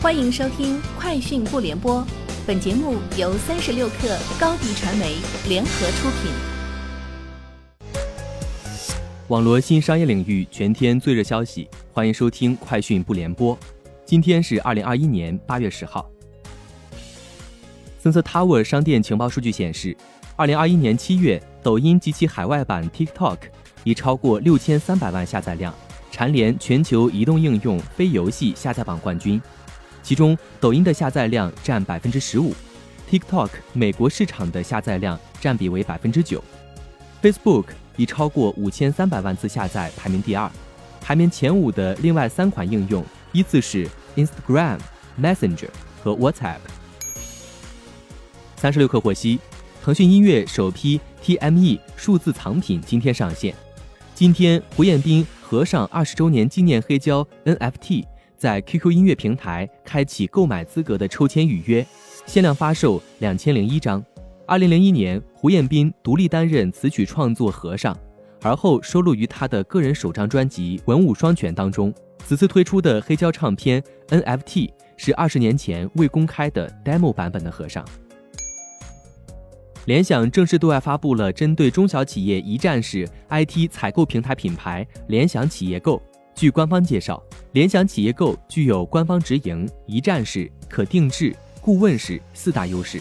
欢迎收听《快讯不联播》，本节目由三十六克高低传媒联合出品。网络新商业领域全天最热消息，欢迎收听《快讯不联播》。今天是二零二一年八月十号。Sensor Tower 商店情报数据显示，二零二一年七月，抖音及其海外版 TikTok 已超过六千三百万下载量，蝉联全球移动应用非游戏下载榜冠军。其中，抖音的下载量占百分之十五，TikTok 美国市场的下载量占比为百分之九，Facebook 以超过五千三百万次下载排名第二，排名前五的另外三款应用依次是 Instagram、Messenger 和 WhatsApp。三十六氪获悉，腾讯音乐首批 TME 数字藏品今天上线，今天胡彦斌合上二十周年纪念黑胶 NFT。在 QQ 音乐平台开启购买资格的抽签预约，限量发售两千零一张。二零零一年，胡彦斌独立担任词曲创作和尚，而后收录于他的个人首张专辑《文武双全》当中。此次推出的黑胶唱片 NFT 是二十年前未公开的 demo 版本的和尚。联想正式对外发布了针对中小企业一站式 IT 采购平台品牌“联想企业购”。据官方介绍。联想企业购具有官方直营、一站式、可定制、顾问式四大优势。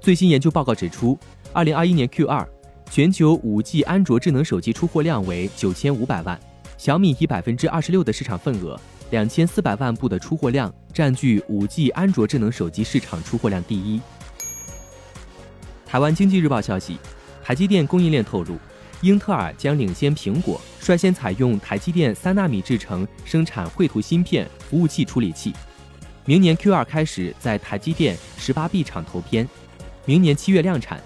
最新研究报告指出，二零二一年 Q 二，全球五 G 安卓智能手机出货量为九千五百万，小米以百分之二十六的市场份额，两千四百万部的出货量，占据五 G 安卓智能手机市场出货量第一。台湾经济日报消息，台积电供应链透露。英特尔将领先苹果，率先采用台积电三纳米制程生产绘图芯片、服务器处理器。明年 Q 二开始在台积电十八 B 厂投片，明年七月量产，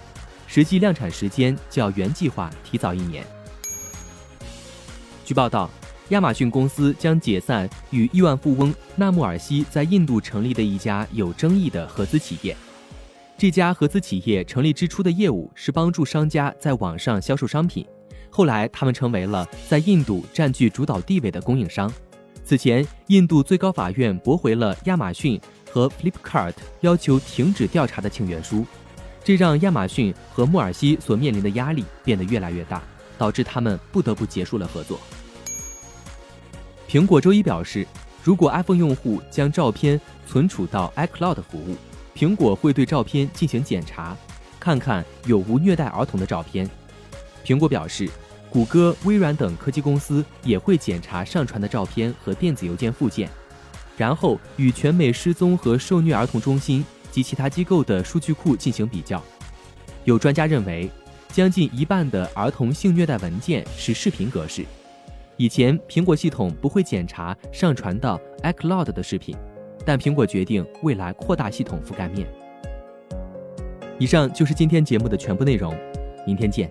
实际量产时间较原计划提早一年。据报道，亚马逊公司将解散与亿万富翁纳穆尔西在印度成立的一家有争议的合资企业。这家合资企业成立之初的业务是帮助商家在网上销售商品，后来他们成为了在印度占据主导地位的供应商。此前，印度最高法院驳回了亚马逊和 Flipkart 要求停止调查的请愿书，这让亚马逊和穆尔西所面临的压力变得越来越大，导致他们不得不结束了合作。苹果周一表示，如果 iPhone 用户将照片存储到 iCloud 服务。苹果会对照片进行检查，看看有无虐待儿童的照片。苹果表示，谷歌、微软等科技公司也会检查上传的照片和电子邮件附件，然后与全美失踪和受虐儿童中心及其他机构的数据库进行比较。有专家认为，将近一半的儿童性虐待文件是视频格式。以前，苹果系统不会检查上传到 iCloud 的视频。但苹果决定未来扩大系统覆盖面。以上就是今天节目的全部内容，明天见。